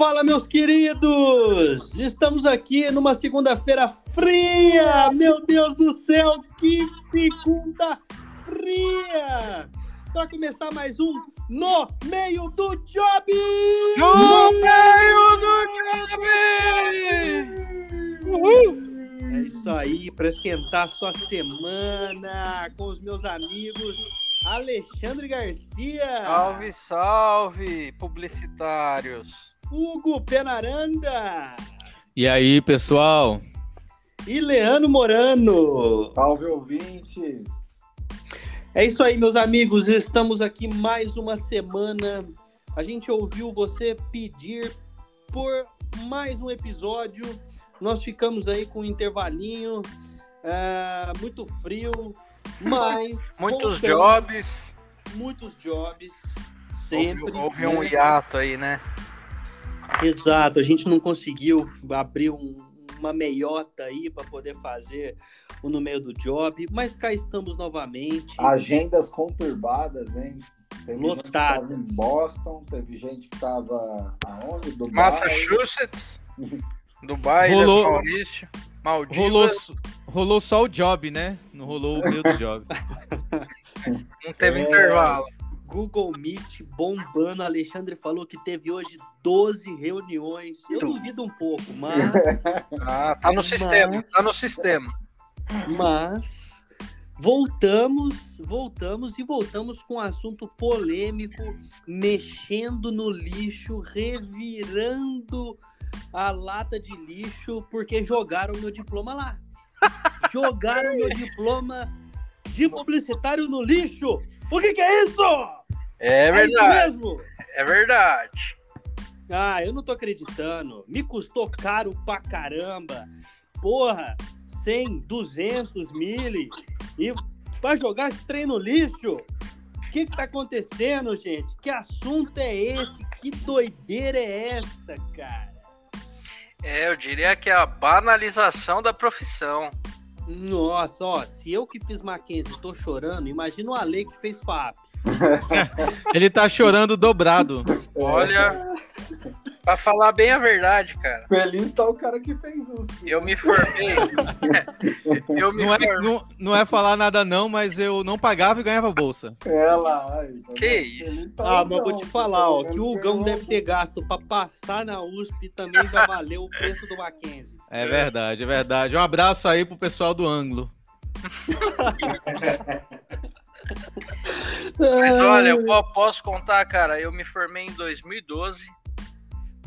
Fala, meus queridos! Estamos aqui numa segunda-feira fria! Meu Deus do céu, que segunda fria! Para começar mais um No Meio do Job! No Meio do Job! Uhul! É isso aí, para esquentar sua semana com os meus amigos Alexandre Garcia. Salve, salve, publicitários. Hugo Penaranda. E aí, pessoal? E Leandro Morano. Salve, ouvintes. É isso aí, meus amigos. Estamos aqui mais uma semana. A gente ouviu você pedir por mais um episódio. Nós ficamos aí com um intervalinho, é, muito frio, mas. Muitos voltamos. jobs. Muitos jobs. Sempre. Houve, houve um hiato aí, né? Exato, a gente não conseguiu abrir um, uma meiota aí para poder fazer o no meio do job, mas cá estamos novamente. Agendas conturbadas, hein? Teve Lotadas. Gente que em Boston, teve gente que estava aonde? Dubai. Massachusetts, Dubai, rolou, Maurício, Maldivas. Rolou, rolou só o job, né? Não rolou o meio do job. não teve é... intervalo. Google Meet bombando. Alexandre falou que teve hoje 12 reuniões. Eu duvido um pouco, mas. Ah, tá no mas... sistema, tá no sistema. Mas voltamos, voltamos e voltamos com um assunto polêmico, mexendo no lixo, revirando a lata de lixo, porque jogaram meu diploma lá. Jogaram meu diploma de publicitário no lixo. O que, que é isso? É verdade. É mesmo? É verdade. Ah, eu não tô acreditando. Me custou caro pra caramba. Porra, 100, 200 mil. E vai jogar esse trem no lixo? O que, que tá acontecendo, gente? Que assunto é esse? Que doideira é essa, cara? É, eu diria que é a banalização da profissão. Nossa, ó, se eu que fiz Mackenzie tô chorando, imagina o Ale que fez FAP. Ele tá chorando dobrado. Olha, pra falar bem a verdade, cara. Feliz tá o cara que fez isso. Eu me formei. eu me não, é, não, não, é falar nada não, mas eu não pagava e ganhava bolsa. É lá. Então, que isso? Tá ah, mas vou te falar, ó, que o Gão deve ter gasto pra passar na USP também já valeu o preço do Mackenzie. É verdade, é verdade. Um abraço aí pro pessoal do ângulo. Mas olha, eu posso contar, cara, eu me formei em 2012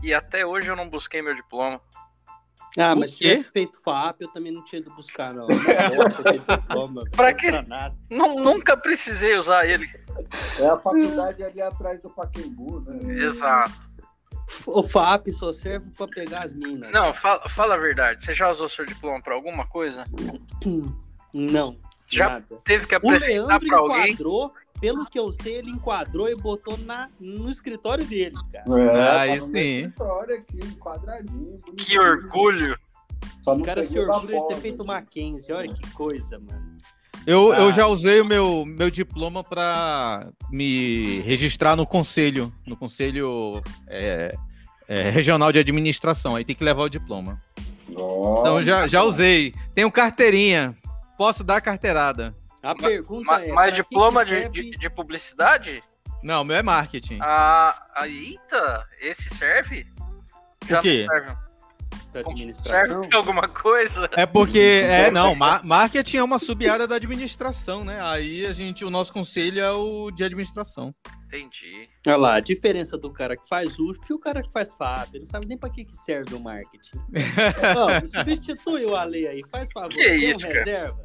e até hoje eu não busquei meu diploma. Ah, mas se tivesse feito FAP, eu também não tinha ido buscar, não. não diploma, pra quê? Não, nunca precisei usar ele. É a faculdade ali atrás do Paquembu, né? Exato. O FAP só serve para pegar as minas. Não, fala, fala a verdade. Você já usou seu diploma para alguma coisa? Não. Já nada. teve que apresentar para alguém? Enquadrou, pelo que eu sei, ele enquadrou e botou na, no escritório dele, cara. É, ah, isso sim. Aqui. Que orgulho. o cara se orgulha de ter feito Mackenzie. Olha que coisa, mano. Eu, ah. eu já usei o meu, meu diploma para me registrar no conselho, no conselho é, é, regional de administração. Aí tem que levar o diploma. Nossa. Então já, já usei. Tenho carteirinha. Posso dar carteirada. A pergunta ma, é. Mas diploma de, de, de, publicidade? Não, o meu é marketing. Ah, eita, esse serve? Já o quê? serve. Serve alguma coisa? É porque, é, não, marketing é uma subiada da administração, né? Aí a gente, o nosso conselho é o de administração. Entendi. Olha lá, a diferença do cara que faz USP e o cara que faz FAP. Ele não sabe nem pra que, que serve o marketing. não, substitui o Ale aí, faz favor. Que é isso, um cara? reserva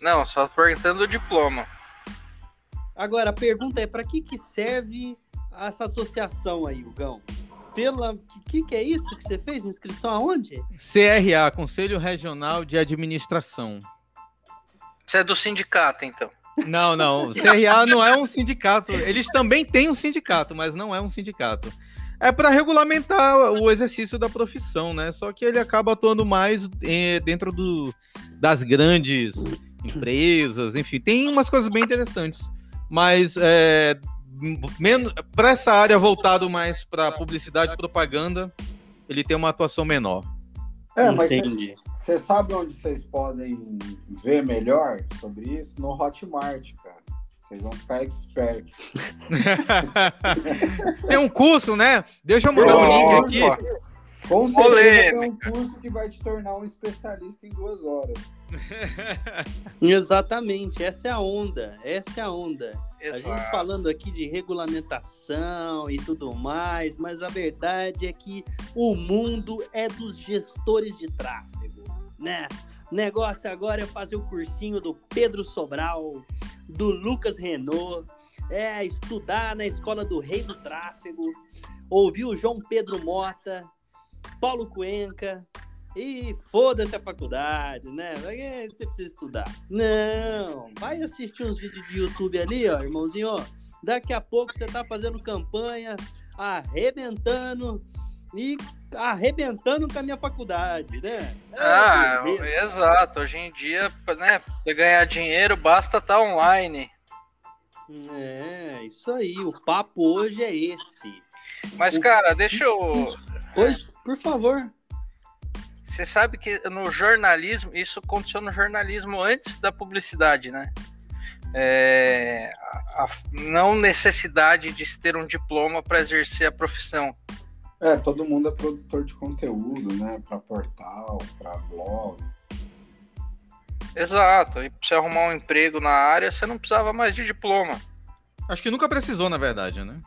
Não, só perguntando o diploma. Agora, a pergunta é, para que, que serve essa associação aí, Hugão? Pela... Que, que, que é isso que você fez? Inscrição aonde? CRA, Conselho Regional de Administração. Você é do sindicato, então? Não, não. O CRA não é um sindicato. Eles também têm um sindicato, mas não é um sindicato. É para regulamentar o exercício da profissão, né? Só que ele acaba atuando mais eh, dentro do, das grandes empresas, enfim, tem umas coisas bem interessantes. Mas é, para essa área voltado mais para publicidade e propaganda, ele tem uma atuação menor. É, mas você sabe onde vocês podem ver melhor sobre isso? No Hotmart, cara. Vocês vão ficar expert. tem um curso, né? Deixa eu mandar o um link aqui. Com certeza tem um curso que vai te tornar um especialista em duas horas. Exatamente, essa é a onda, essa é a onda. Exato. A gente falando aqui de regulamentação e tudo mais, mas a verdade é que o mundo é dos gestores de tráfego, né? Negócio agora é fazer o cursinho do Pedro Sobral, do Lucas Renault, é estudar na escola do Rei do Tráfego, ouvir o João Pedro Mota, Paulo Cuenca, e foda-se a faculdade, né? Você precisa estudar. Não, vai assistir uns vídeos de YouTube ali, ó, irmãozinho, ó. Daqui a pouco você tá fazendo campanha, arrebentando e arrebentando com a minha faculdade, né? É, ah, exato. Hoje em dia, né, você ganhar dinheiro, basta estar tá online. É, isso aí. O papo hoje é esse. Mas, o... cara, deixa eu. Pois, por favor. Você sabe que no jornalismo, isso aconteceu no jornalismo antes da publicidade, né? É, a, a não necessidade de se ter um diploma para exercer a profissão. É, todo mundo é produtor de conteúdo, né? Para portal, para blog. Exato. E para você arrumar um emprego na área, você não precisava mais de diploma. Acho que nunca precisou, na verdade, né?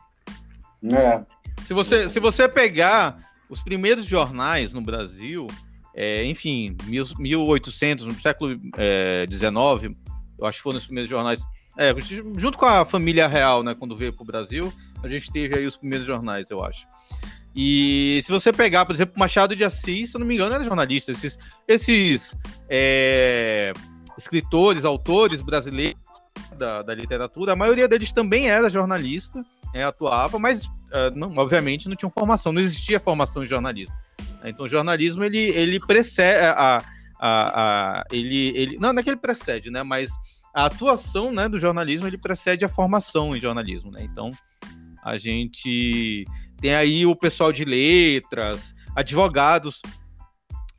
É. Se você, se você pegar os primeiros jornais no Brasil, é, enfim, 1800, no século XIX, é, eu acho que foram os primeiros jornais. É, junto com a família real, né, quando veio para o Brasil, a gente teve aí os primeiros jornais, eu acho. E se você pegar, por exemplo, Machado de Assis, se eu não me engano, era jornalista. Esses, esses é, escritores, autores brasileiros da, da, literatura, a maioria deles também era jornalista, é, atuava, mas uh, não, obviamente não tinham formação, não existia formação em jornalismo. Então, o jornalismo, ele, ele precede a, a, a, ele, ele, não, não é que ele precede, né, mas a atuação, né, do jornalismo, ele precede a formação em jornalismo, né, então a gente tem aí o pessoal de letras, advogados,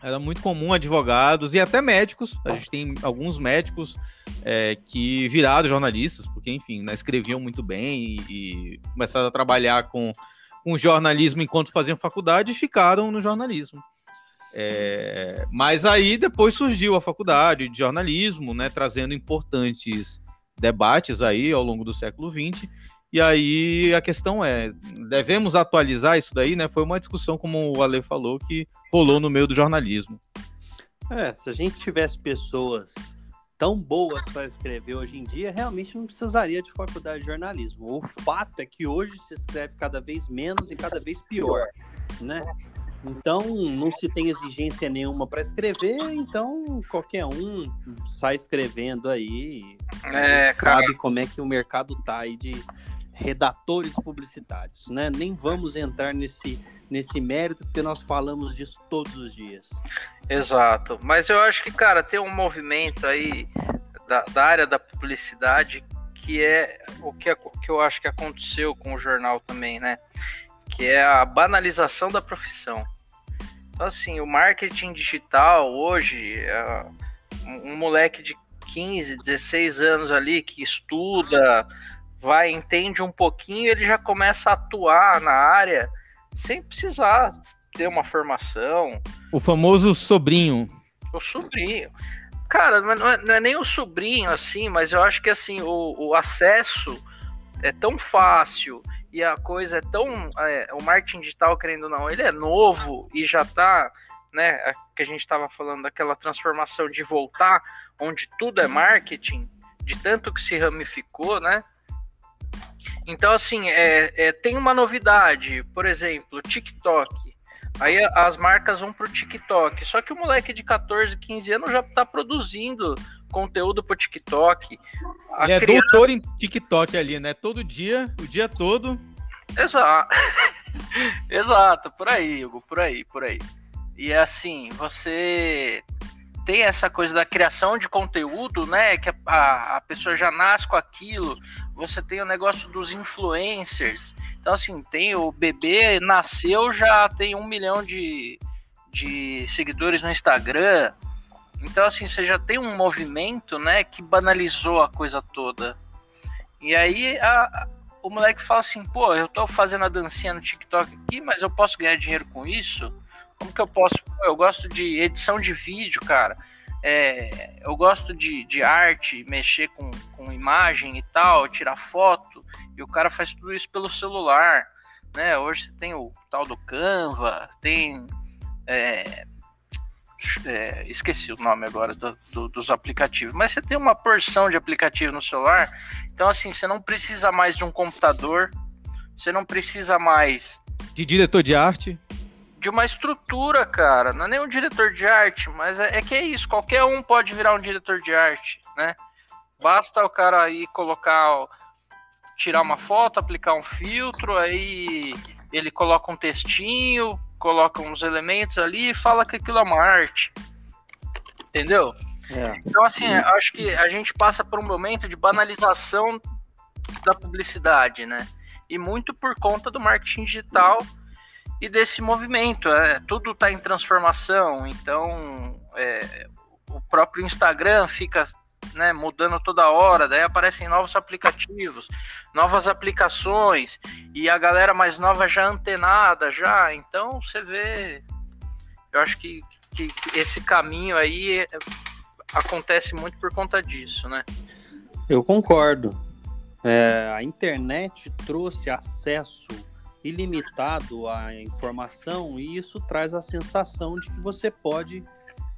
era muito comum advogados e até médicos, a gente tem alguns médicos é, que viraram jornalistas, porque, enfim, né, escreviam muito bem e, e começaram a trabalhar com com jornalismo enquanto faziam faculdade e ficaram no jornalismo. É, mas aí depois surgiu a faculdade de jornalismo, né, trazendo importantes debates aí ao longo do século XX. E aí a questão é, devemos atualizar isso daí, né? Foi uma discussão, como o Ale falou, que rolou no meio do jornalismo. É, se a gente tivesse pessoas tão boas para escrever hoje em dia, realmente não precisaria de faculdade de jornalismo. O fato é que hoje se escreve cada vez menos e cada vez pior, né? Então não se tem exigência nenhuma para escrever, então qualquer um sai escrevendo aí, é, sabe cara. como é que o mercado tá aí de redatores publicitários, né? Nem vamos entrar nesse nesse mérito porque nós falamos disso todos os dias. Exato. Mas eu acho que, cara, tem um movimento aí da, da área da publicidade que é o que, que eu acho que aconteceu com o jornal também, né? Que é a banalização da profissão. Então, assim, o marketing digital hoje, é um moleque de 15, 16 anos ali que estuda, vai, entende um pouquinho, ele já começa a atuar na área sem precisar ter uma formação. O famoso sobrinho. O sobrinho. Cara, não é, não é nem o sobrinho assim, mas eu acho que assim, o, o acesso é tão fácil e a coisa é tão. É, o marketing digital, querendo ou não, ele é novo e já tá, né? É que a gente estava falando daquela transformação de voltar, onde tudo é marketing, de tanto que se ramificou, né? Então, assim, é, é, tem uma novidade, por exemplo, TikTok. Aí as marcas vão pro TikTok. Só que o moleque de 14, 15 anos já tá produzindo conteúdo pro TikTok. A Ele é criança... doutor em TikTok ali, né? Todo dia, o dia todo. Exato. Exato, por aí, Hugo, por aí, por aí. E é assim, você tem essa coisa da criação de conteúdo, né? Que a, a pessoa já nasce com aquilo. Você tem o negócio dos influencers. Então, assim, tem o bebê nasceu, já tem um milhão de, de seguidores no Instagram. Então, assim, você já tem um movimento, né, que banalizou a coisa toda. E aí a, o moleque fala assim, pô, eu tô fazendo a dancinha no TikTok aqui, mas eu posso ganhar dinheiro com isso? Como que eu posso? Eu gosto de edição de vídeo, cara. É, eu gosto de, de arte, mexer com, com imagem e tal, tirar foto, e o cara faz tudo isso pelo celular. Né? Hoje tem o tal do Canva, tem. É, é, esqueci o nome agora do, do, dos aplicativos, mas você tem uma porção de aplicativo no celular, então assim, você não precisa mais de um computador, você não precisa mais de diretor de arte, de uma estrutura, cara. Não é nem um diretor de arte, mas é, é, que é isso. Qualquer um pode virar um diretor de arte, né? Basta o cara aí colocar, tirar uma foto, aplicar um filtro, aí ele coloca um textinho, coloca uns elementos ali e fala que aquilo é uma arte. Entendeu? É. Então, assim, acho que a gente passa por um momento de banalização da publicidade, né? E muito por conta do marketing digital e desse movimento. É, tudo está em transformação, então é, o próprio Instagram fica né, mudando toda hora, daí aparecem novos aplicativos, novas aplicações, e a galera mais nova já antenada, já, então você vê, eu acho que, que esse caminho aí é, acontece muito por conta disso, né? Eu concordo. É, a internet trouxe acesso ilimitado à informação e isso traz a sensação de que você pode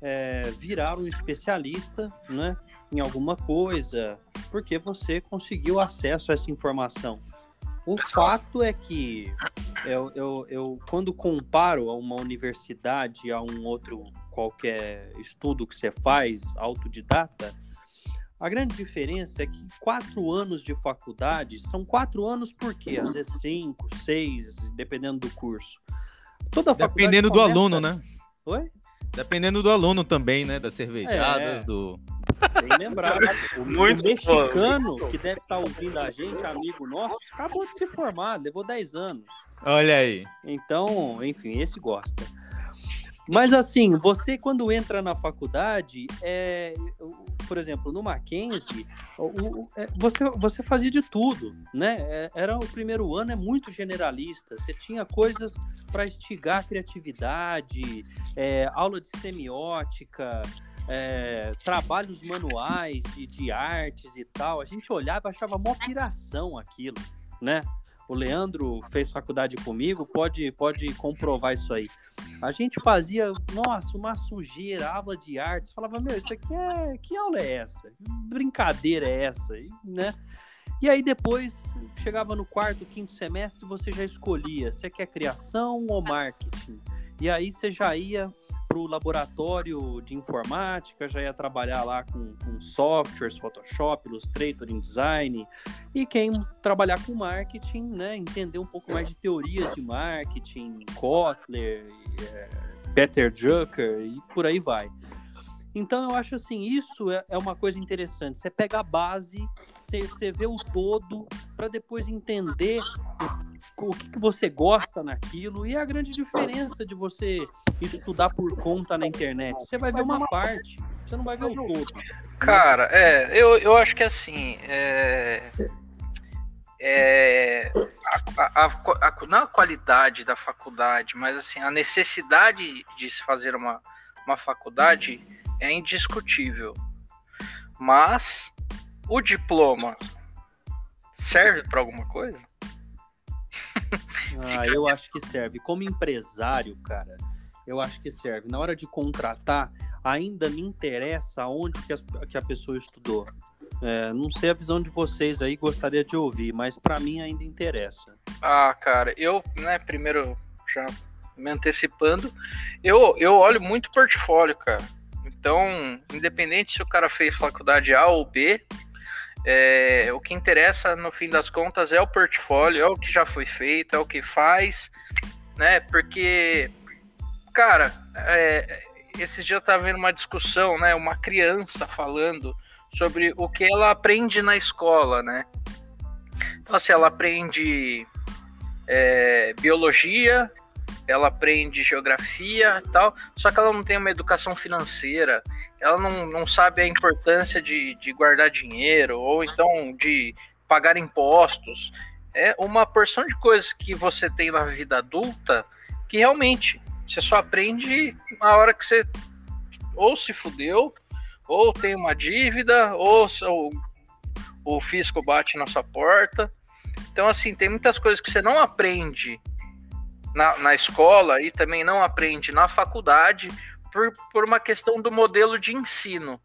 é, virar um especialista né, em alguma coisa, porque você conseguiu acesso a essa informação. O fato é que eu, eu, eu, quando comparo a uma universidade a um outro qualquer estudo que você faz, autodidata, a grande diferença é que quatro anos de faculdade são quatro anos por quê? Às vezes cinco, seis, dependendo do curso. Toda Dependendo começa... do aluno, né? Oi? Dependendo do aluno também, né? Das cervejadas, é. do. Bem lembrado. O, Muito o mexicano bom. que deve estar tá ouvindo a gente, amigo nosso, acabou de se formar, levou 10 anos. Olha aí. Então, enfim, esse gosta. Mas assim, você quando entra na faculdade, é, por exemplo, no Mackenzie, o, o, é, você, você fazia de tudo, né? É, era o primeiro ano, é muito generalista. Você tinha coisas para estigar a criatividade, é, aula de semiótica, é, trabalhos manuais de, de artes e tal. A gente olhava e achava mó piração aquilo, né? O Leandro fez faculdade comigo, pode, pode comprovar isso aí. A gente fazia, nossa, uma sujeira, aula de artes, falava, meu, isso aqui é. Que aula é essa? Que brincadeira é essa? E, né? E aí depois, chegava no quarto, quinto semestre, você já escolhia se quer criação ou marketing. E aí você já ia para o laboratório de informática, já ia trabalhar lá com, com softwares, Photoshop, Illustrator, InDesign. E quem trabalhar com marketing, né, entender um pouco mais de teorias de marketing, Kotler, é, Peter Drucker e por aí vai. Então eu acho assim, isso é, é uma coisa interessante. Você pega a base, você, você vê o todo, para depois entender o, o que, que você gosta naquilo. E a grande diferença de você estudar por conta na internet. Você vai ver uma parte, você não vai ver o todo. Cara, é, eu, eu acho que assim. É, é, a, a, a, não a qualidade da faculdade, mas assim, a necessidade de se fazer uma, uma faculdade é indiscutível. Mas o diploma serve para alguma coisa? Ah, eu acho que serve. Como empresário, cara, eu acho que serve. Na hora de contratar, ainda me interessa onde que, que a pessoa estudou. É, não sei a visão de vocês aí, gostaria de ouvir, mas para mim ainda interessa. Ah, cara, eu, né, primeiro já me antecipando, eu, eu olho muito portfólio, cara. Então, independente se o cara fez faculdade A ou B, é, o que interessa no fim das contas é o portfólio, é o que já foi feito, é o que faz, né? Porque cara, é, esses dias eu tava vendo uma discussão, né? Uma criança falando sobre o que ela aprende na escola, né? Então, assim, ela aprende é, biologia, ela aprende geografia tal, só que ela não tem uma educação financeira, ela não, não sabe a importância de, de guardar dinheiro, ou então de pagar impostos. É uma porção de coisas que você tem na vida adulta que realmente você só aprende na hora que você ou se fudeu, ou tem uma dívida, ou, ou o fisco bate na sua porta. Então, assim, tem muitas coisas que você não aprende na, na escola e também não aprende na faculdade por, por uma questão do modelo de ensino.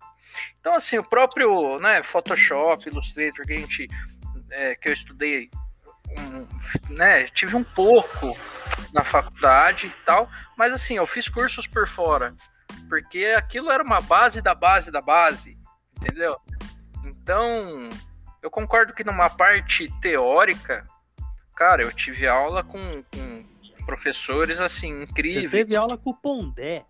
Então, assim, o próprio né, Photoshop, Illustrator, que a gente é, que eu estudei, um, né, tive um pouco na faculdade e tal, mas assim, eu fiz cursos por fora, porque aquilo era uma base da base da base, entendeu? Então, eu concordo que numa parte teórica, cara, eu tive aula com, com professores assim incríveis. Você teve aula com o Pondé.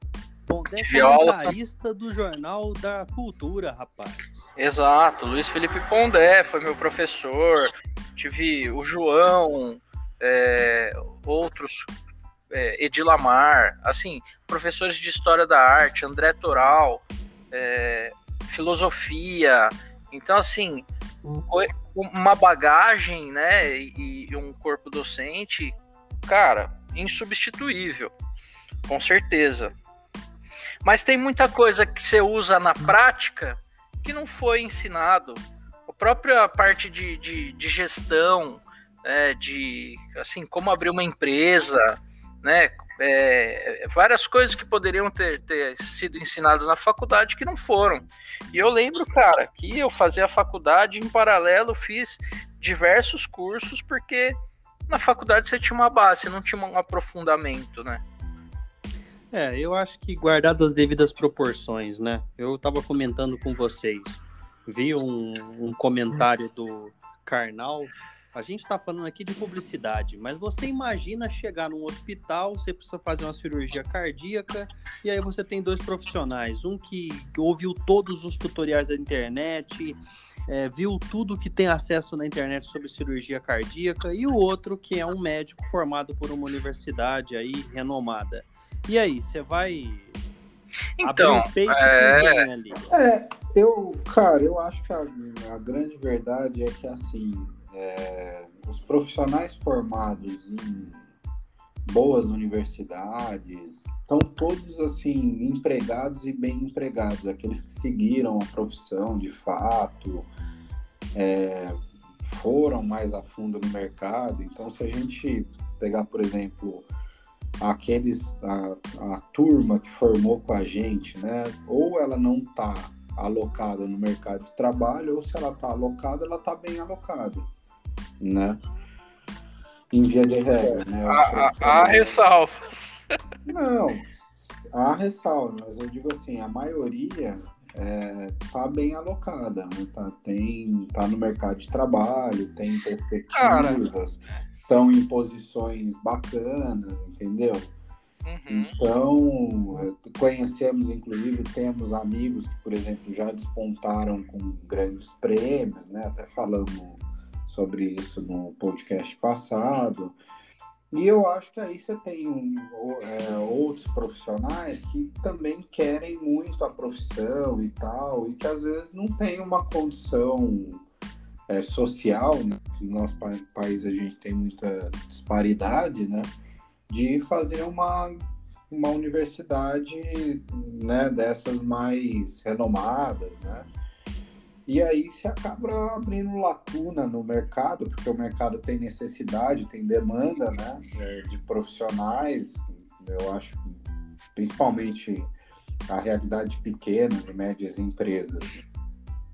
Pondé é comentarista do Jornal da Cultura, rapaz. Exato, Luiz Felipe Pondé foi meu professor. Tive o João, é, outros, é, Edilamar, assim, professores de História da Arte, André Toral, é, Filosofia. Então, assim, uma bagagem, né, e, e um corpo docente, cara, insubstituível, com certeza. Mas tem muita coisa que você usa na prática que não foi ensinado. A própria parte de, de, de gestão, é, de assim, como abrir uma empresa, né? É, várias coisas que poderiam ter, ter sido ensinadas na faculdade que não foram. E eu lembro, cara, que eu fazia a faculdade em paralelo, fiz diversos cursos, porque na faculdade você tinha uma base, não tinha um aprofundamento, né? É, eu acho que guardado as devidas proporções, né? Eu estava comentando com vocês, vi um, um comentário do Karnal. A gente está falando aqui de publicidade, mas você imagina chegar num hospital, você precisa fazer uma cirurgia cardíaca, e aí você tem dois profissionais, um que ouviu todos os tutoriais da internet, é, viu tudo que tem acesso na internet sobre cirurgia cardíaca, e o outro que é um médico formado por uma universidade aí renomada. E aí, você vai. Então, é... é, eu, cara, eu acho que a, a grande verdade é que, assim, é, os profissionais formados em boas universidades estão todos, assim, empregados e bem empregados, aqueles que seguiram a profissão de fato, é, foram mais a fundo no mercado. Então, se a gente pegar, por exemplo, aqueles a, a turma que formou com a gente, né? Ou ela não está alocada no mercado de trabalho, ou se ela está alocada, ela está bem alocada, né? Em via de regra, né? Há ressalvas. Não, há ressalvas, mas eu digo assim, a maioria é, tá bem alocada, né? Tá, tem, tá no mercado de trabalho, tem perspectivas, estão em posições bacanas, entendeu? Uhum. Então, conhecemos, inclusive, temos amigos que, por exemplo, já despontaram com grandes prêmios, né? Até falamos sobre isso no podcast passado. E eu acho que aí você tem um, é, outros profissionais que também querem muito a profissão e tal, e que às vezes não tem uma condição é, social, né? no nosso país a gente tem muita disparidade, né? De fazer uma, uma universidade né, dessas mais renomadas, né? E aí se acaba abrindo lacuna no mercado, porque o mercado tem necessidade, tem demanda, né? É, de profissionais, eu acho, principalmente a realidade de pequenas e médias empresas.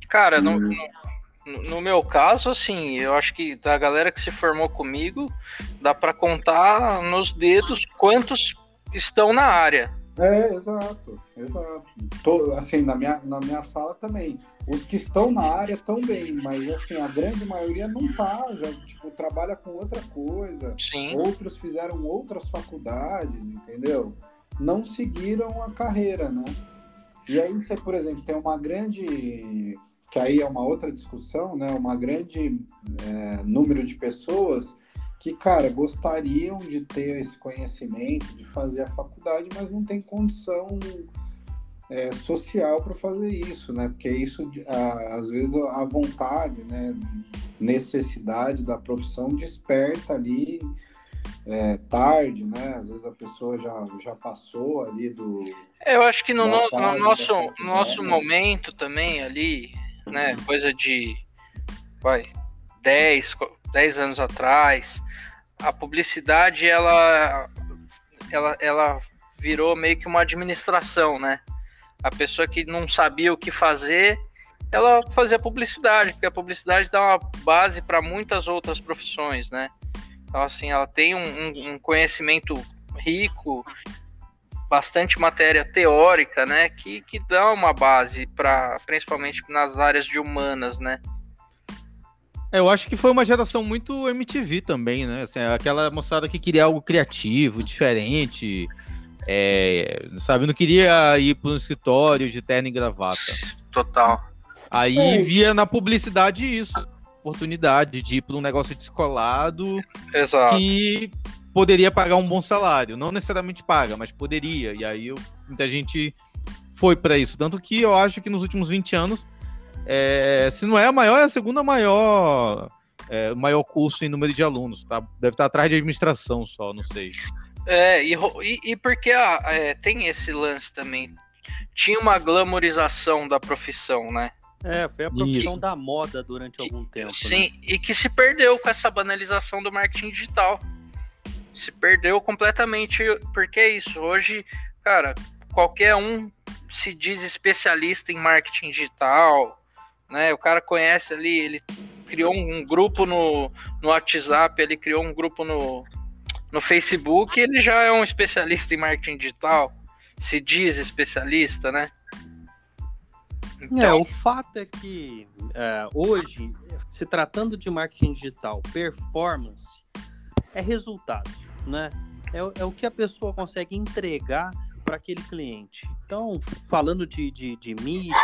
Cara, não, não, no meu caso, assim, eu acho que da galera que se formou comigo, dá para contar nos dedos quantos estão na área. É, exato, exato. Tô, assim, na minha, na minha sala também. Os que estão na área estão bem, mas assim, a grande maioria não tá, já, tipo, trabalha com outra coisa. Sim. Outros fizeram outras faculdades, entendeu? não seguiram a carreira, né? E aí você, por exemplo, tem uma grande, que aí é uma outra discussão, né? Uma grande é, número de pessoas que, cara, gostariam de ter esse conhecimento, de fazer a faculdade, mas não tem condição é, social para fazer isso, né? Porque isso, às vezes, a vontade, né? Necessidade da profissão desperta ali é, tarde, né? Às vezes a pessoa já, já passou ali do. É, eu acho que no, no, no nosso, no nosso momento também ali, né? Coisa de vai, 10, 10 anos atrás, a publicidade ela, ela, ela virou meio que uma administração, né? A pessoa que não sabia o que fazer, ela fazia publicidade, porque a publicidade dá uma base para muitas outras profissões, né? Então, assim, ela tem um, um, um conhecimento rico, bastante matéria teórica, né? Que, que dá uma base para, principalmente nas áreas de humanas, né? É, eu acho que foi uma geração muito MTV também, né? Assim, aquela moçada que queria algo criativo, diferente, é, sabe? Não queria ir para um escritório de terno e gravata. Total. Aí é. via na publicidade isso, oportunidade de ir para um negócio descolado, Exato. que poderia pagar um bom salário. Não necessariamente paga, mas poderia. E aí eu, muita gente foi para isso. Tanto que eu acho que nos últimos 20 anos é, se não é a maior, é a segunda maior, é, maior curso em número de alunos. Tá? Deve estar atrás de administração só, não sei. É, e, e, e porque ah, é, tem esse lance também. Tinha uma glamorização da profissão, né? É, foi a profissão Isso. da moda durante algum tempo. Né? Sim, né? e que se perdeu com essa banalização do marketing digital. Se perdeu completamente, porque é isso. Hoje, cara, qualquer um se diz especialista em marketing digital, né? O cara conhece ali, ele criou um grupo no, no WhatsApp, ele criou um grupo no, no Facebook, ele já é um especialista em marketing digital, se diz especialista, né? Então... É, o fato é que é, hoje, se tratando de marketing digital, performance é resultado, né? É, é o que a pessoa consegue entregar para aquele cliente. Então, falando de, de, de mídia,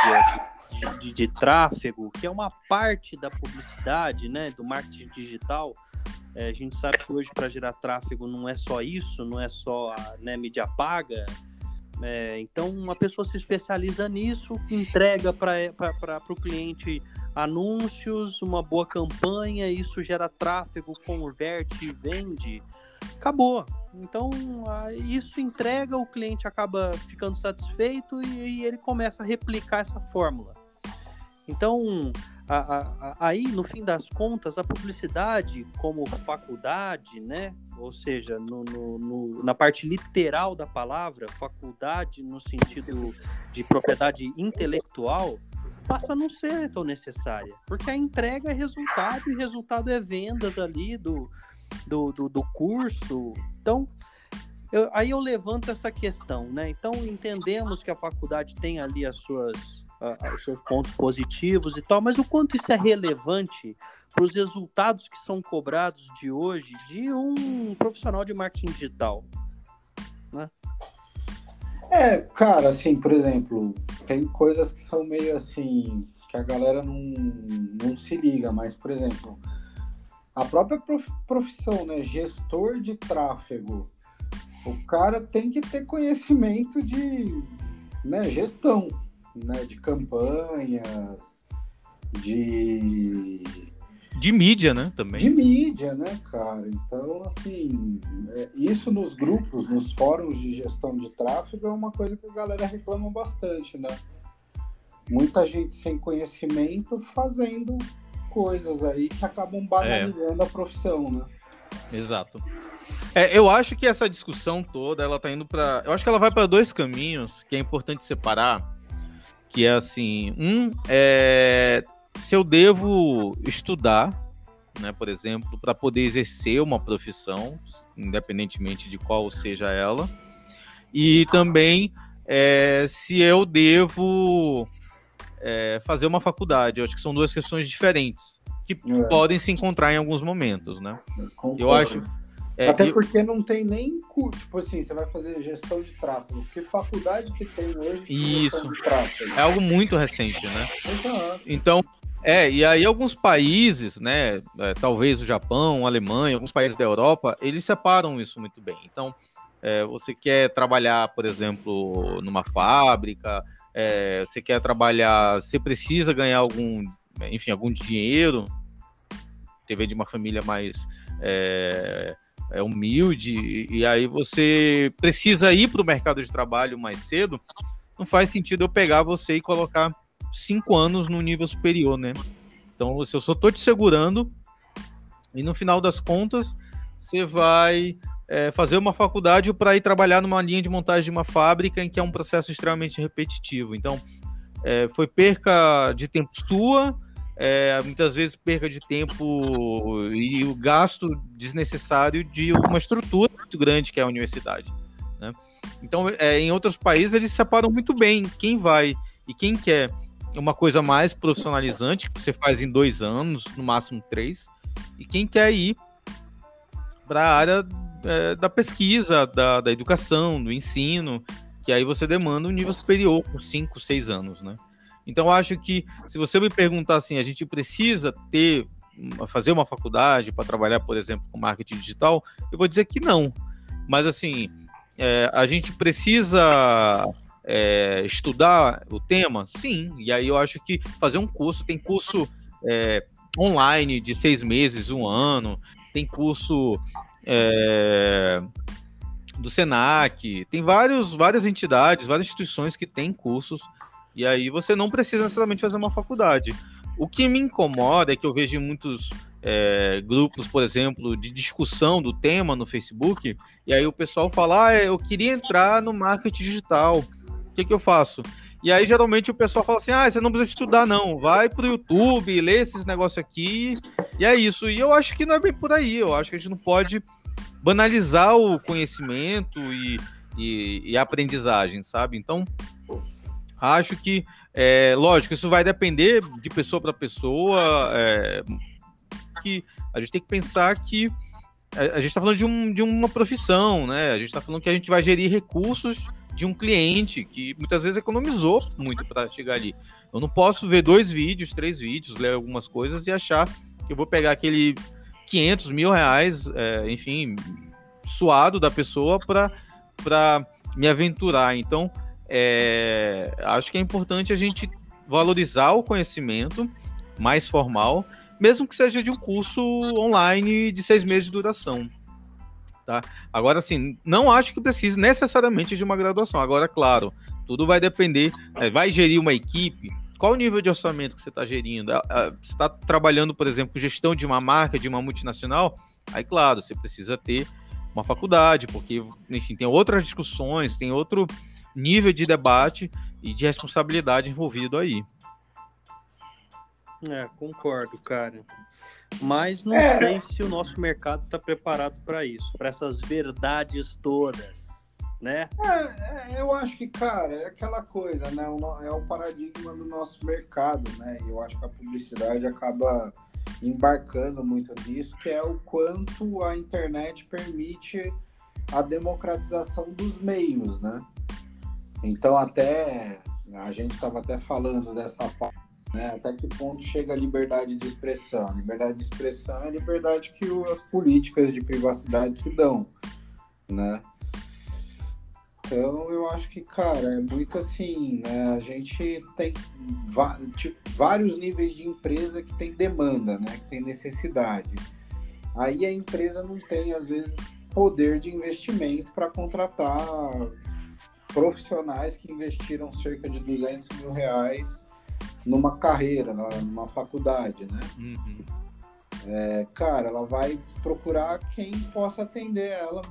de, de, de, tráfego, que é uma parte da publicidade, né, do marketing digital, é, a gente sabe que hoje para gerar tráfego não é só isso, não é só a né, mídia paga. É, então, uma pessoa se especializa nisso, entrega para o cliente anúncios, uma boa campanha, isso gera tráfego, converte, vende acabou. Então, isso entrega, o cliente acaba ficando satisfeito e, e ele começa a replicar essa fórmula. Então, a, a, aí, no fim das contas, a publicidade como faculdade, né? Ou seja, no, no, no, na parte literal da palavra, faculdade no sentido de propriedade intelectual, passa a não ser tão necessária. Porque a entrega é resultado e resultado é vendas ali do, do, do, do curso. Então, eu, aí eu levanto essa questão, né? Então, entendemos que a faculdade tem ali as suas, os seus pontos positivos e tal, mas o quanto isso é relevante para os resultados que são cobrados de hoje de um profissional de marketing digital, né? É, cara, assim, por exemplo, tem coisas que são meio assim, que a galera não, não se liga, mas, por exemplo, a própria profissão, né, gestor de tráfego, o cara tem que ter conhecimento de né, gestão, né, de campanhas, de de mídia, né, também. De mídia, né, cara. Então, assim, é, isso nos grupos, nos fóruns de gestão de tráfego é uma coisa que a galera reclama bastante, né? Muita gente sem conhecimento fazendo coisas aí que acabam banalizando é. a profissão, né? Exato. É, eu acho que essa discussão toda, ela tá indo para, eu acho que ela vai para dois caminhos que é importante separar, que é assim, um é se eu devo estudar, né, por exemplo, para poder exercer uma profissão, independentemente de qual seja ela, e também é, se eu devo é, fazer uma faculdade. Eu acho que são duas questões diferentes que é. podem se encontrar em alguns momentos, né? Eu acho, É, Até porque não tem nem tipo assim, você vai fazer gestão de tráfego. Que faculdade que tem hoje de Isso. de tráfego? É algo muito recente, né? Exato. Então, é, e aí alguns países, né, é, talvez o Japão, a Alemanha, alguns países da Europa, eles separam isso muito bem. Então, é, você quer trabalhar, por exemplo, numa fábrica, é, você quer trabalhar, você precisa ganhar algum, enfim, algum dinheiro, vem de uma família mais é, é humilde, e, aí você precisa ir para o mercado de trabalho mais cedo, não faz sentido eu pegar você e colocar cinco anos no nível superior, né? Então, se eu só estou te segurando, e no final das contas, você vai é, fazer uma faculdade para ir trabalhar numa linha de montagem de uma fábrica em que é um processo extremamente repetitivo. Então, é, foi perca de tempo sua, é, muitas vezes perca de tempo e o gasto desnecessário de uma estrutura muito grande que é a universidade. Né? Então, é, em outros países, eles separam muito bem quem vai e quem quer uma coisa mais profissionalizante, que você faz em dois anos, no máximo três, e quem quer ir para a área é, da pesquisa, da, da educação, do ensino, que aí você demanda um nível superior com cinco, seis anos, né? Então, acho que se você me perguntar assim, a gente precisa ter, fazer uma faculdade para trabalhar, por exemplo, com marketing digital, eu vou dizer que não. Mas, assim, é, a gente precisa é, estudar o tema? Sim. E aí eu acho que fazer um curso, tem curso é, online de seis meses, um ano, tem curso é, do Senac, tem vários, várias entidades, várias instituições que têm cursos e aí você não precisa necessariamente fazer uma faculdade. O que me incomoda é que eu vejo muitos é, grupos, por exemplo, de discussão do tema no Facebook, e aí o pessoal fala: ah, eu queria entrar no marketing digital, o que, que eu faço? E aí, geralmente, o pessoal fala assim: ah, você não precisa estudar, não. Vai pro YouTube, lê esses negócios aqui, e é isso. E eu acho que não é bem por aí. Eu acho que a gente não pode banalizar o conhecimento e, e, e a aprendizagem, sabe? Então, Acho que, é, lógico, isso vai depender de pessoa para pessoa. É, que a gente tem que pensar que a, gente está falando de, um, de uma profissão, né? A gente está falando que a gente vai gerir recursos de um cliente que muitas vezes economizou muito para chegar ali. Eu não posso ver dois vídeos, três vídeos, ler algumas coisas e achar que eu vou pegar aquele 500 mil reais, é, enfim, suado da pessoa para me aventurar. Então, é, acho que é importante a gente valorizar o conhecimento mais formal, mesmo que seja de um curso online de seis meses de duração. Tá? Agora, assim, não acho que precise necessariamente de uma graduação. Agora, claro, tudo vai depender. É, vai gerir uma equipe? Qual o nível de orçamento que você está gerindo? É, é, você está trabalhando, por exemplo, com gestão de uma marca, de uma multinacional? Aí, claro, você precisa ter uma faculdade, porque, enfim, tem outras discussões, tem outro nível de debate e de responsabilidade envolvido aí. É, concordo, cara. Mas não é. sei se o nosso mercado está preparado para isso, para essas verdades todas, né? É, é, eu acho que, cara, é aquela coisa, né? É o paradigma do nosso mercado, né? E eu acho que a publicidade acaba embarcando muito nisso, que é o quanto a internet permite a democratização dos meios, né? Então, até a gente estava até falando dessa parte, né? Até que ponto chega a liberdade de expressão? Liberdade de expressão é a liberdade que as políticas de privacidade te dão, né? Então, eu acho que, cara, é muito assim, né? A gente tem vários níveis de empresa que tem demanda, né? Que tem necessidade. Aí a empresa não tem, às vezes, poder de investimento para contratar profissionais que investiram cerca de 200 mil reais numa carreira, numa faculdade, né? Uhum. É, cara, ela vai procurar quem possa atender ela,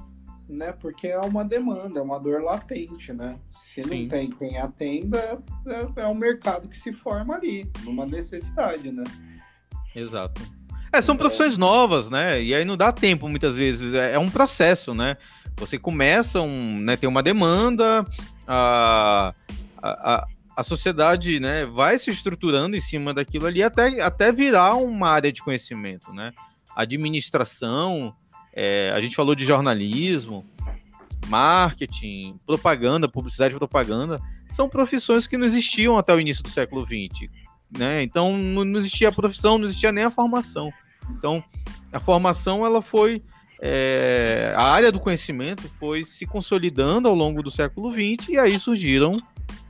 né? Porque é uma demanda, é uma dor latente, né? Se Sim. não tem quem atenda, é, é um mercado que se forma ali, numa necessidade, né? Exato. É, são profissões novas, né? E aí não dá tempo muitas vezes. É, é um processo, né? Você começa, um, né, tem uma demanda, a, a, a sociedade né, vai se estruturando em cima daquilo ali até, até virar uma área de conhecimento, né? Administração É, a gente falou de jornalismo, marketing, propaganda, publicidade e propaganda, são profissões que não existiam até o início do século XX. Né? Então não existia a profissão, não existia nem a formação. Então a formação ela foi é, a área do conhecimento foi se consolidando ao longo do século XX e aí surgiram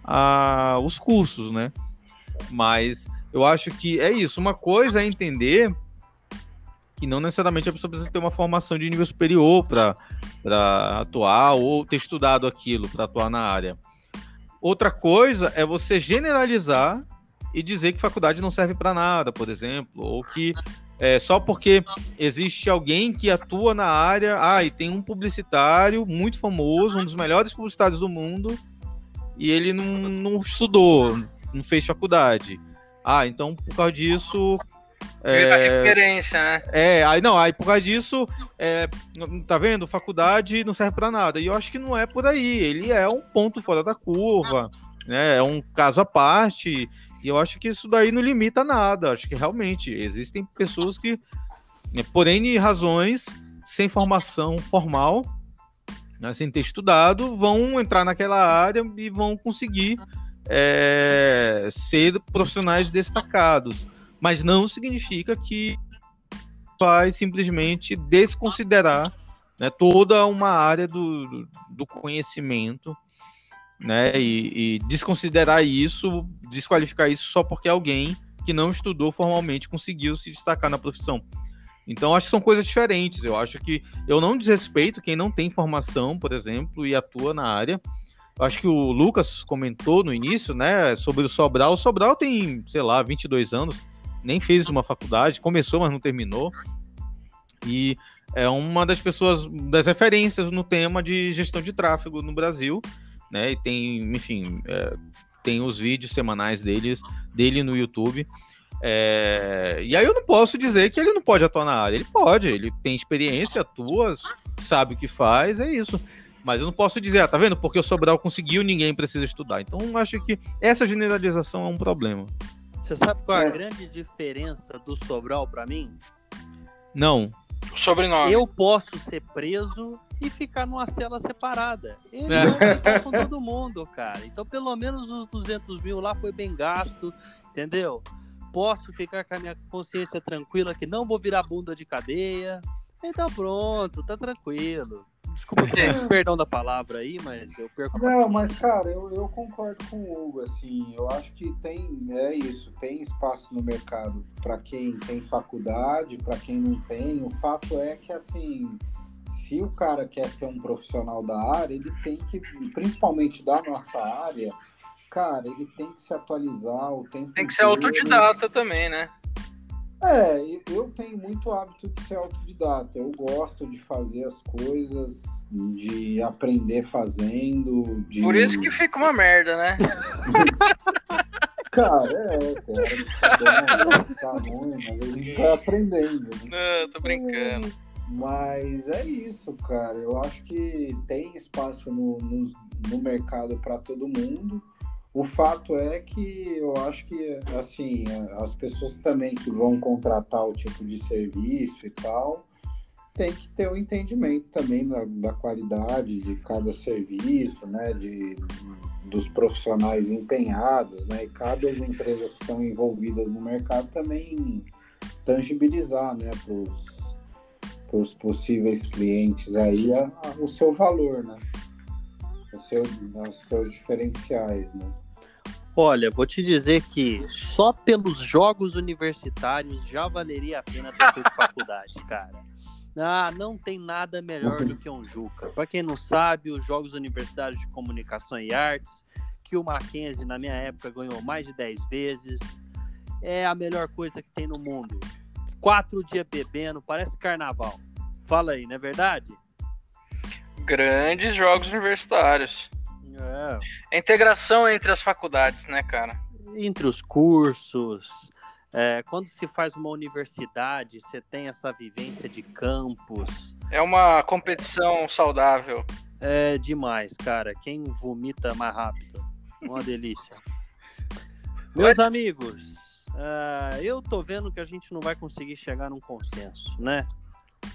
a, os cursos, né? Mas eu acho que é isso. Uma coisa é entender que não necessariamente a pessoa precisa ter uma formação de nível superior para atuar ou ter estudado aquilo para atuar na área. Outra coisa é você generalizar e dizer que faculdade não serve para nada, por exemplo, ou que é, só porque existe alguém que atua na área, ah, e tem um publicitário muito famoso, um dos melhores publicitários do mundo, e ele não, não estudou, não fez faculdade. Ah, então por causa disso. É, referência, né? É, aí não, aí por causa disso, é, tá vendo? Faculdade não serve para nada. E eu acho que não é por aí. Ele é um ponto fora da curva, né? É um caso à parte. E eu acho que isso daí não limita nada. Acho que realmente existem pessoas que, né, por N razões, sem formação formal, né, sem ter estudado, vão entrar naquela área e vão conseguir é, ser profissionais destacados. Mas não significa que vai simplesmente desconsiderar né, toda uma área do, do conhecimento né? E, e, desconsiderar isso, desqualificar isso só porque alguém que não estudou formalmente conseguiu se destacar na profissão. Então, acho que são coisas diferentes. Eu acho que eu não desrespeito quem não tem formação, por exemplo, e atua na área. Eu acho que o Lucas comentou no início, né, sobre o Sobral. O Sobral tem, sei lá, 22 anos, nem fez uma faculdade, começou, mas não terminou. E é uma das pessoas, das referências no tema de gestão de tráfego no Brasil né? E tem, enfim, é, tem os vídeos semanais deles, dele no YouTube. É, e aí eu não posso dizer que ele não pode atuar na área. Ele pode, ele tem experiência, atua, sabe o que faz, é isso. Mas eu não posso dizer, ah, tá vendo? Porque o Sobral conseguiu, ninguém precisa estudar. Então acho que essa generalização é um problema. Você sabe qual é a grande diferença do Sobral para mim? Não. Sobrenome. Eu posso ser preso e ficar numa cela separada. Ele é. com todo mundo, cara. Então, pelo menos os 200 mil lá foi bem gasto, entendeu? Posso ficar com a minha consciência tranquila que não vou virar bunda de cadeia. Então, pronto, tá tranquilo. Desculpa o perdão da palavra aí, mas eu perco. Não, mas cara, eu, eu concordo com o Hugo, assim, eu acho que tem, é isso, tem espaço no mercado para quem tem faculdade, para quem não tem. O fato é que, assim, se o cara quer ser um profissional da área, ele tem que, principalmente da nossa área, cara, ele tem que se atualizar o tempo Tem que ser autodidata também, né? É, eu tenho muito hábito de ser autodidata. Eu gosto de fazer as coisas, de aprender fazendo. De... Por isso que fica uma merda, né? Cara, é, cara, tá ruim, mas a gente vai aprendendo. Né? Não, tô brincando. Mas é isso, cara. Eu acho que tem espaço no, no, no mercado para todo mundo. O fato é que eu acho que, assim, as pessoas também que vão contratar o tipo de serviço e tal, tem que ter o um entendimento também da, da, qualidade de cada serviço, né, de, dos profissionais empenhados, né, e cabe às empresas que estão envolvidas no mercado também tangibilizar, né, para os possíveis clientes aí a, a, o seu valor, né, o seu, os seus diferenciais, né. Olha, vou te dizer que só pelos jogos universitários já valeria a pena ter feito faculdade, cara. Ah, não tem nada melhor do que um Juca. Para quem não sabe, os Jogos Universitários de Comunicação e Artes, que o Mackenzie na minha época ganhou mais de 10 vezes, é a melhor coisa que tem no mundo. Quatro dias bebendo, parece carnaval. Fala aí, não é verdade? Grandes Jogos Universitários. É. A integração entre as faculdades, né, cara? Entre os cursos. É, quando se faz uma universidade, você tem essa vivência de campus. É uma competição saudável. É demais, cara. Quem vomita mais rápido. Uma delícia. Meus amigos, uh, eu tô vendo que a gente não vai conseguir chegar num consenso, né?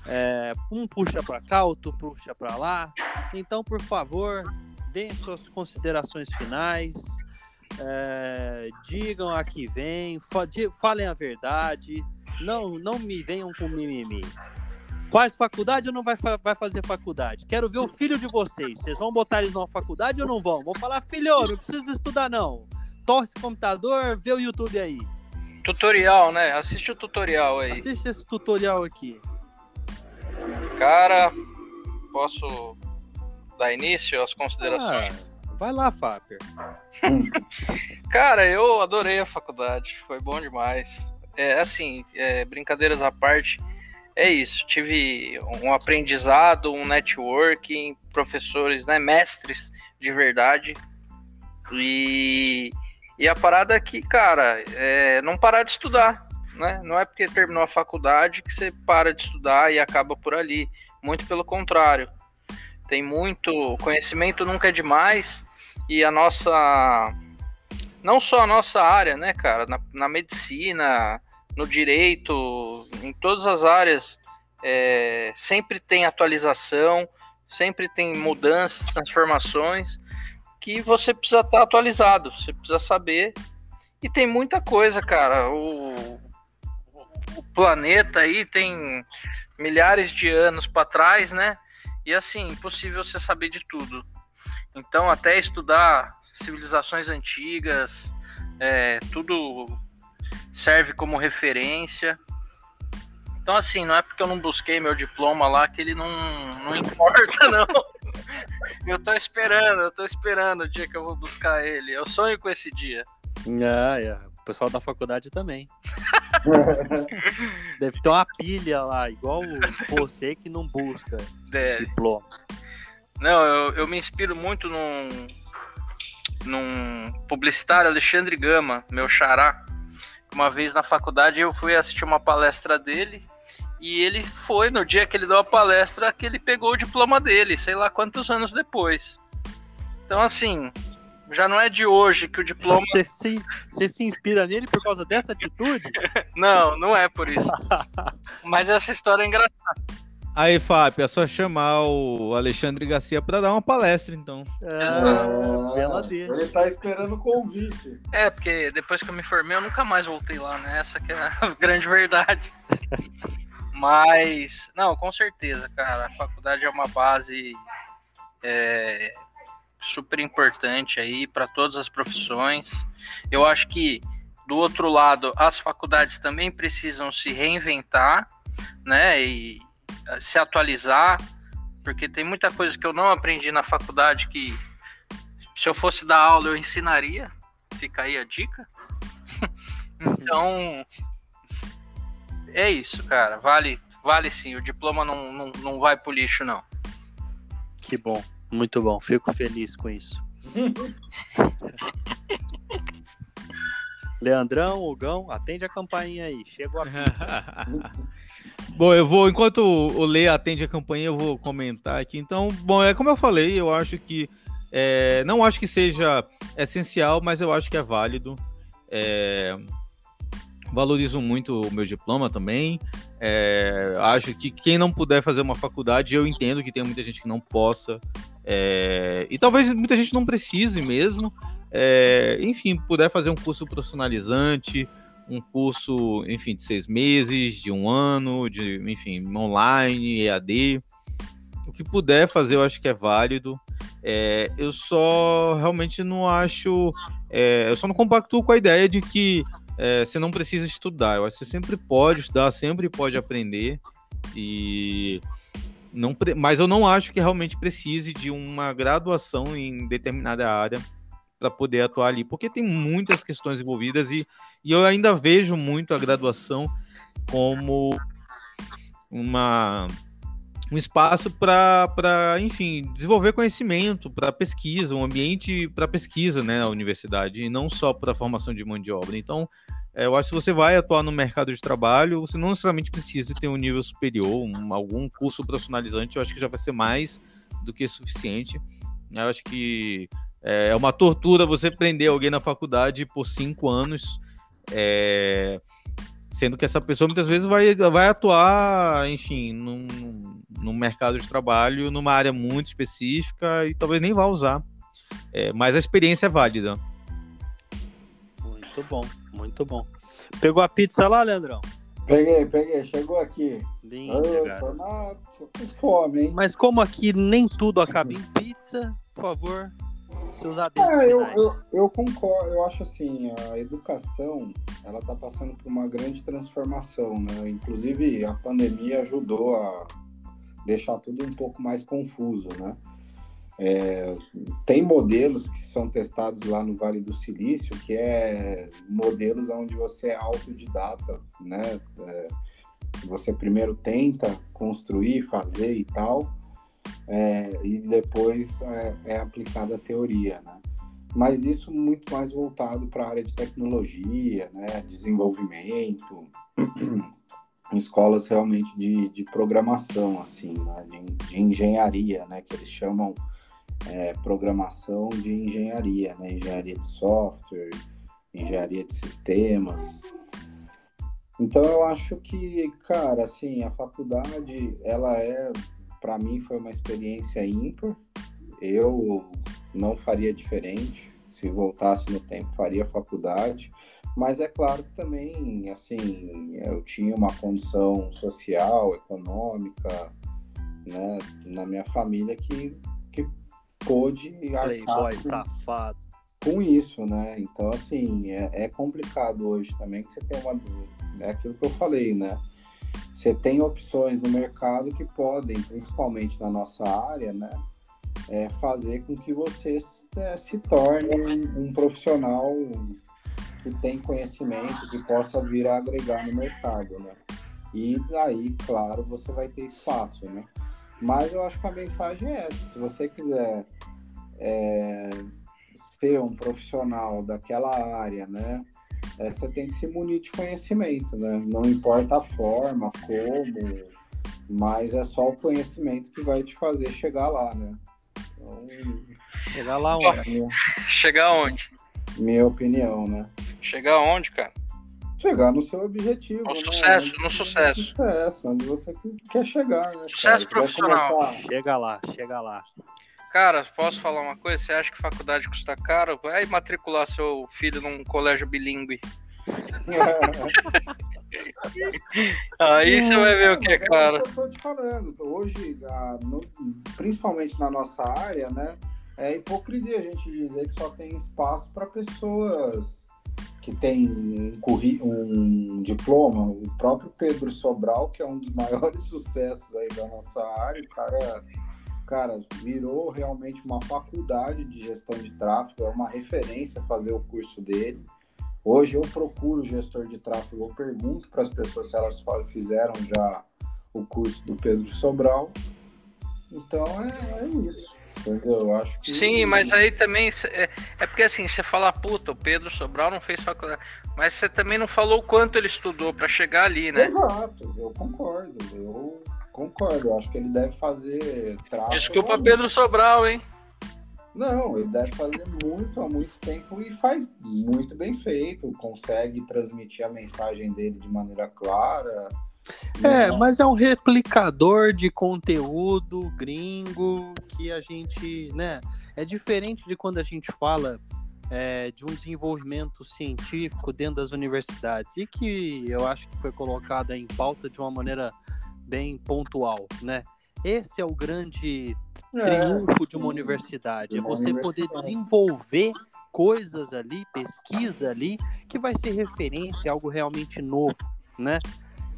É, um puxa para cá, outro puxa para lá. Então, por favor, deem suas considerações finais. É, digam a que vem, falem a verdade. Não, não me venham com mimimi. Faz faculdade ou não vai, vai fazer faculdade? Quero ver o filho de vocês. Vocês vão botar eles numa faculdade ou não vão? Vão falar, filho, não precisa estudar não. Torce o computador, vê o YouTube aí. Tutorial, né? Assiste o tutorial aí. Assiste esse tutorial aqui. Cara, posso dar início às considerações? Ah, vai lá, Fábio. Cara, eu adorei a faculdade. Foi bom demais. É assim, é, brincadeiras à parte é isso. Tive um aprendizado, um networking, professores, né, mestres de verdade. E, e a parada é que, cara, é não parar de estudar. Né? Não é porque terminou a faculdade que você para de estudar e acaba por ali. Muito pelo contrário. Tem muito. Conhecimento nunca é demais. E a nossa. Não só a nossa área, né, cara? Na, na medicina, no direito, em todas as áreas, é, sempre tem atualização, sempre tem mudanças, transformações, que você precisa estar atualizado, você precisa saber. E tem muita coisa, cara. O, o planeta aí tem milhares de anos para trás, né? E assim, impossível você saber de tudo. Então, até estudar civilizações antigas, é, tudo serve como referência. Então, assim, não é porque eu não busquei meu diploma lá que ele não, não importa, não. Eu tô esperando, eu tô esperando o dia que eu vou buscar ele. Eu sonho com esse dia. Ah, é. Pessoal da faculdade também. Deve ter uma pilha lá, igual você que não busca é. diploma. Não, eu, eu me inspiro muito num, num publicitário, Alexandre Gama, meu xará uma vez na faculdade eu fui assistir uma palestra dele e ele foi no dia que ele deu a palestra que ele pegou o diploma dele, sei lá quantos anos depois. Então assim, já não é de hoje que o diploma. Você se, você se inspira nele por causa dessa atitude? não, não é por isso. Mas essa história é engraçada. Aí, Fábio, é só chamar o Alexandre Garcia para dar uma palestra, então. É, bela dele. Ele tá esperando o convite. É, porque depois que eu me formei, eu nunca mais voltei lá, né? Essa que é a grande verdade. Mas, não, com certeza, cara. A faculdade é uma base é, super importante aí para todas as profissões. Eu acho que, do outro lado, as faculdades também precisam se reinventar, né? E se atualizar, porque tem muita coisa que eu não aprendi na faculdade que se eu fosse dar aula eu ensinaria. Fica aí a dica. então, é isso, cara. Vale, vale sim. O diploma não, não, não vai pro lixo, não. Que bom. Muito bom. Fico feliz com isso. Leandrão, Hugão, atende a campainha aí. Chegou a pizza. Bom, eu vou, enquanto o Lê atende a campanha, eu vou comentar aqui. Então, bom, é como eu falei, eu acho que. É, não acho que seja essencial, mas eu acho que é válido. É, valorizo muito o meu diploma também. É, acho que quem não puder fazer uma faculdade, eu entendo que tem muita gente que não possa. É, e talvez muita gente não precise mesmo. É, enfim, puder fazer um curso profissionalizante, um curso, enfim, de seis meses, de um ano, de, enfim, online, EAD. O que puder fazer, eu acho que é válido. É, eu só realmente não acho. É, eu só não compactuo com a ideia de que é, você não precisa estudar. Eu acho que você sempre pode estudar, sempre pode aprender. E. Não, mas eu não acho que realmente precise de uma graduação em determinada área para poder atuar ali, porque tem muitas questões envolvidas e, e eu ainda vejo muito a graduação como uma um espaço para, enfim, desenvolver conhecimento, para pesquisa, um ambiente para pesquisa, né, na universidade, e não só para formação de mão de obra. Então, eu acho que se você vai atuar no mercado de trabalho, você não necessariamente precisa ter um nível superior, um, algum curso profissionalizante, eu acho que já vai ser mais do que suficiente. Eu acho que é uma tortura você prender alguém na faculdade por cinco anos. É... Sendo que essa pessoa muitas vezes vai, vai atuar, enfim, num, num mercado de trabalho, numa área muito específica e talvez nem vá usar. É, mas a experiência é válida. Muito bom, muito bom. Pegou a pizza lá, Leandrão? Peguei, peguei, chegou aqui. Lindo, Eu tô, com fome, hein? Mas como aqui nem tudo acaba em pizza, por favor, seus adendos É, eu, finais. eu, eu concordo, eu acho assim, a educação, ela tá passando por uma grande transformação, né? Inclusive, a pandemia ajudou a deixar tudo um pouco mais confuso, né? É, tem modelos que são testados lá no Vale do Silício, que é modelos onde você é autodidata, né? É, você primeiro tenta construir, fazer e tal, é, e depois é, é aplicada a teoria, né? Mas isso muito mais voltado para a área de tecnologia, né? Desenvolvimento, escolas realmente de, de programação, assim, né? de, de engenharia, né? Que eles chamam é, programação de engenharia, né? Engenharia de software, engenharia de sistemas. Então eu acho que, cara, assim, a faculdade, ela é, para mim, foi uma experiência ímpar. Eu não faria diferente. Se voltasse no tempo, faria faculdade. Mas é claro que também, assim, eu tinha uma condição social, econômica, né, na minha família que, pôde Playboy safado. com isso, né? Então, assim, é, é complicado hoje também que você tem uma. É aquilo que eu falei, né? Você tem opções no mercado que podem, principalmente na nossa área, né? É fazer com que você é, se torne um, um profissional que tem conhecimento, que possa vir a agregar no mercado, né? E aí, claro, você vai ter espaço, né? Mas eu acho que a mensagem é essa. Se você quiser é, ser um profissional daquela área, né? é, você tem que se munir de conhecimento, né? Não importa a forma, como, mas é só o conhecimento que vai te fazer chegar lá, né? Então, Chegar lá onde? minha, Chegar onde? minha opinião, né? Chegar onde, cara? Chegar no seu objetivo. No né? sucesso, Onde- no sucesso. Sucesso, onde você quer chegar, né? Sucesso cara? Profissional. começar- Chega lá, chega lá. Cara, posso falar uma coisa? Você acha que faculdade custa caro? Vai matricular seu filho num colégio bilíngue. Aí você vai ver o que, Mas é cara. isso que eu tô te falando. Hoje, a- no- principalmente na nossa área, né? É hipocrisia a gente dizer que só tem espaço para pessoas que têm um, curri- um diploma. O próprio Pedro Sobral, que é um dos maiores sucessos aí da nossa área, o cara, cara, virou realmente uma faculdade de gestão de tráfego, é uma referência fazer o curso dele. Hoje eu procuro gestor de tráfego, eu pergunto para as pessoas se elas fizeram já o curso do Pedro Sobral. Então é, é isso. Entendeu? Eu acho que. Sim, mas aí também é, é porque assim, você fala, puta, o Pedro Sobral não fez faculdade. Mas você também não falou o quanto ele estudou pra chegar ali, né? Exato, eu concordo. Eu concordo. Acho que ele deve fazer tráfego. Desculpa, Pedro Sobral, hein? Não, ele deve fazer muito há muito tempo e faz muito bem feito. Consegue transmitir a mensagem dele de maneira clara. É, Né? mas é um replicador de conteúdo gringo que a gente, né? É diferente de quando a gente fala é, de um desenvolvimento científico dentro das universidades e que eu acho que foi colocada em pauta de uma maneira bem pontual, né? Esse é o grande triunfo de uma universidade, De é você poder desenvolver coisas ali, pesquisa ali, que vai ser referência, algo realmente novo, né?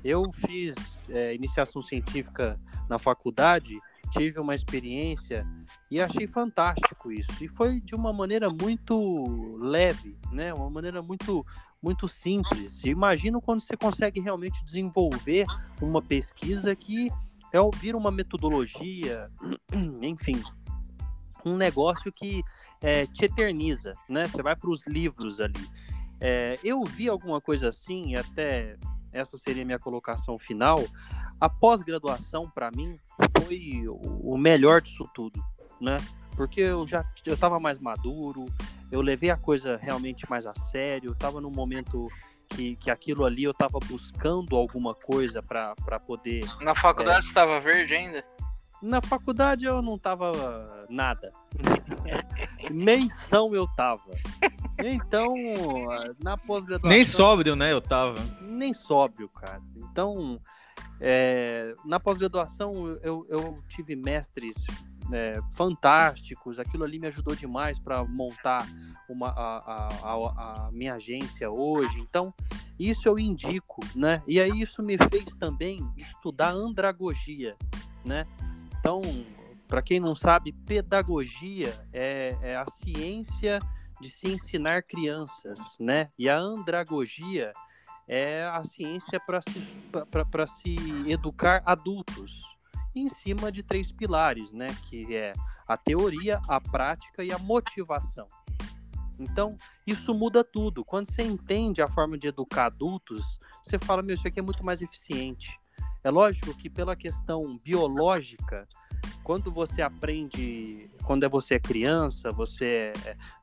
Eu fiz é, iniciação científica na faculdade, tive uma experiência e achei fantástico isso. E foi de uma maneira muito leve, né? Uma maneira muito muito simples. Imagino quando você consegue realmente desenvolver uma pesquisa que é ouvir uma metodologia, enfim, um negócio que é, te eterniza, né? Você vai para os livros ali. É, eu vi alguma coisa assim, até essa seria minha colocação final. A pós-graduação, para mim, foi o o melhor disso tudo, né? Porque eu já eu estava mais maduro, eu levei a coisa realmente mais a sério, estava num momento que, que aquilo ali eu estava buscando alguma coisa para poder. Na faculdade é... você estava verde ainda? Na faculdade eu não tava nada. Menção eu tava. Então, na pós-graduação. Nem sóbrio, né? Eu tava. Nem sóbrio, cara. Então, é, na pós-graduação eu, eu tive mestres é, fantásticos. Aquilo ali me ajudou demais para montar uma, a, a, a, minha agência hoje. Então, isso eu indico, né? E aí isso me fez também estudar andragogia, né? Então, para quem não sabe, pedagogia é, é, a ciência de se ensinar crianças, né? E a andragogia é a ciência para se, se educar adultos, em cima de três pilares, né? Que é a teoria, a prática e a motivação. Então, isso muda tudo. Quando você entende a forma de educar adultos, você fala, meu, isso aqui é muito mais eficiente. É lógico que pela questão biológica, quando você aprende, quando é você é criança, você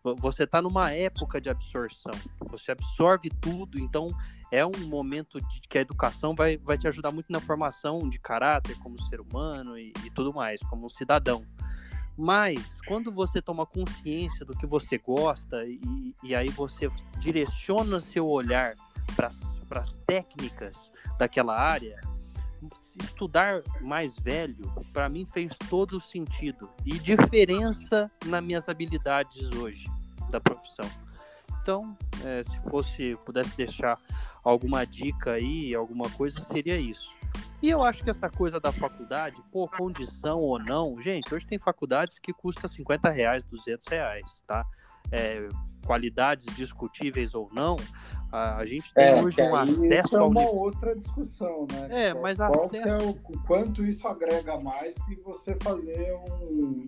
você está numa época de absorção. Você absorve tudo, então é um momento de que a educação vai, vai te ajudar muito na formação de caráter como ser humano e, e tudo mais, como um cidadão. Mas quando você toma consciência do que você gosta e, e aí você direciona seu olhar para as técnicas daquela área, estudar mais velho, para mim fez todo sentido e diferença nas minhas habilidades hoje da profissão. Então, é, se fosse pudesse deixar alguma dica aí, alguma coisa, seria isso. E eu acho que essa coisa da faculdade, por condição ou não, gente, hoje tem faculdades que custa 50 reais, 200 reais, tá? É, qualidades discutíveis ou não, a, gente tem é, hoje um acesso isso é uma ao... outra discussão, né? É, mas Qual acesso... é o quanto isso agrega mais que você fazer um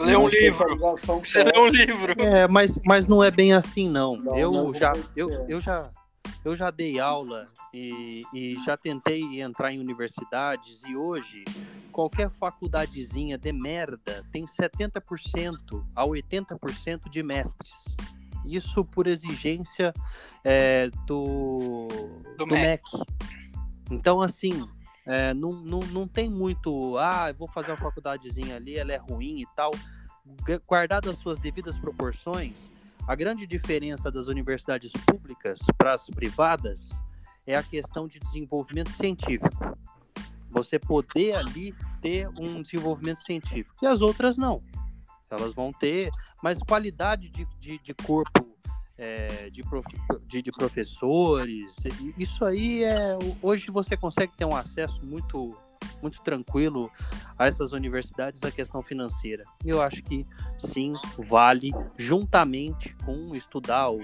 Ler um livro. Você lê um livro. É, mas, mas não é bem assim, não. não eu, não já, eu, eu já eu já dei aula e, e, já tentei entrar em universidades e hoje qualquer faculdadezinha de merda tem 70% a 80% de mestres. Isso por exigência é, do, do, do MEC. Então, assim, é, não, não, não tem muito, ah, vou fazer uma faculdadezinha ali, ela é ruim e tal. Guardado as suas devidas proporções, a grande diferença das universidades públicas para as privadas é a questão de desenvolvimento científico. Você poder ali ter um desenvolvimento científico. E as outras não. Elas vão ter, mas qualidade de, de, de corpo é, de, prof, de, de, professores, isso aí é. Hoje você consegue ter um acesso muito muito tranquilo a essas universidades a questão financeira. Eu acho que sim, vale, juntamente com estudar o,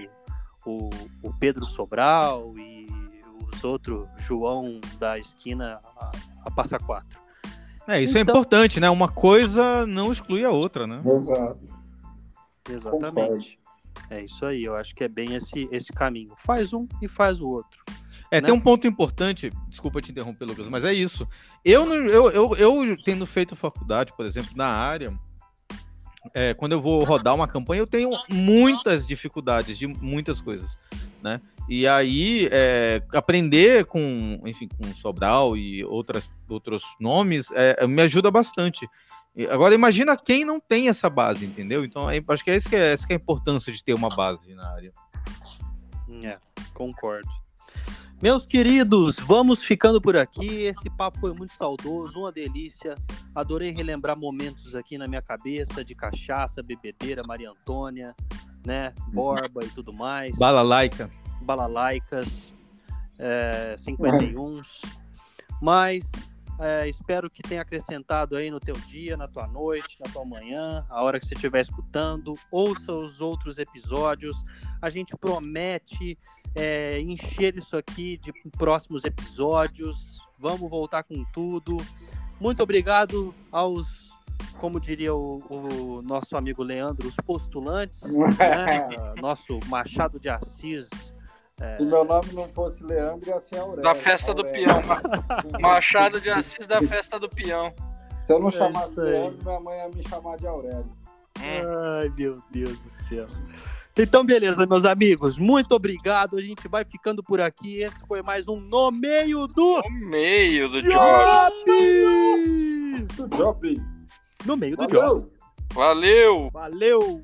o, o Pedro Sobral e os outros João da esquina a, a Passa Quatro. É, isso é então, é importante, né? Uma coisa não exclui a outra, né? Exato. Exatamente. É isso aí, eu acho que é bem esse, esse caminho. Faz um e faz o outro. É, né? tem um ponto importante, desculpa te interromper, Lucas, mas é isso. Eu, eu, eu, eu tendo feito faculdade, por exemplo, na área, é, quando eu vou rodar uma campanha, eu tenho muitas dificuldades de muitas coisas, né? E aí, é, aprender com, enfim, com Sobral e outras, outros nomes é, me ajuda bastante. Agora, imagina quem não tem essa base, entendeu? Então, é, acho que é essa que é, essa que é a importância de ter uma base na área. É, concordo. Meus queridos, vamos ficando por aqui. Esse papo foi muito saudoso, uma delícia. Adorei relembrar momentos aqui na minha cabeça de cachaça, bebedeira, Maria Antônia, né? Borba e tudo mais. Balalaica. Balalaicas, é, 51. Mas é, espero que tenha acrescentado aí no teu dia, na tua noite, na tua manhã, a hora que você estiver escutando. Ouça os outros episódios. A gente promete é, encher isso aqui de próximos episódios. Vamos voltar com tudo. Muito obrigado aos, como diria o, o nosso amigo Leandro, os postulantes, né? nosso Machado de Assis é... Se meu nome não fosse Leandro, ia ser Aurélio. Da festa Aurélio. do peão. Machado de Assis da festa do peão. Se eu não é chamasse Leandro, minha mãe ia me chamar de Aurélio. Ai, meu Deus do céu. Então, beleza, meus amigos. Muito obrigado. A gente vai ficando por aqui. Esse foi mais um No Meio do. No Meio do Job! Job! No Meio do Job. Valeu! Valeu!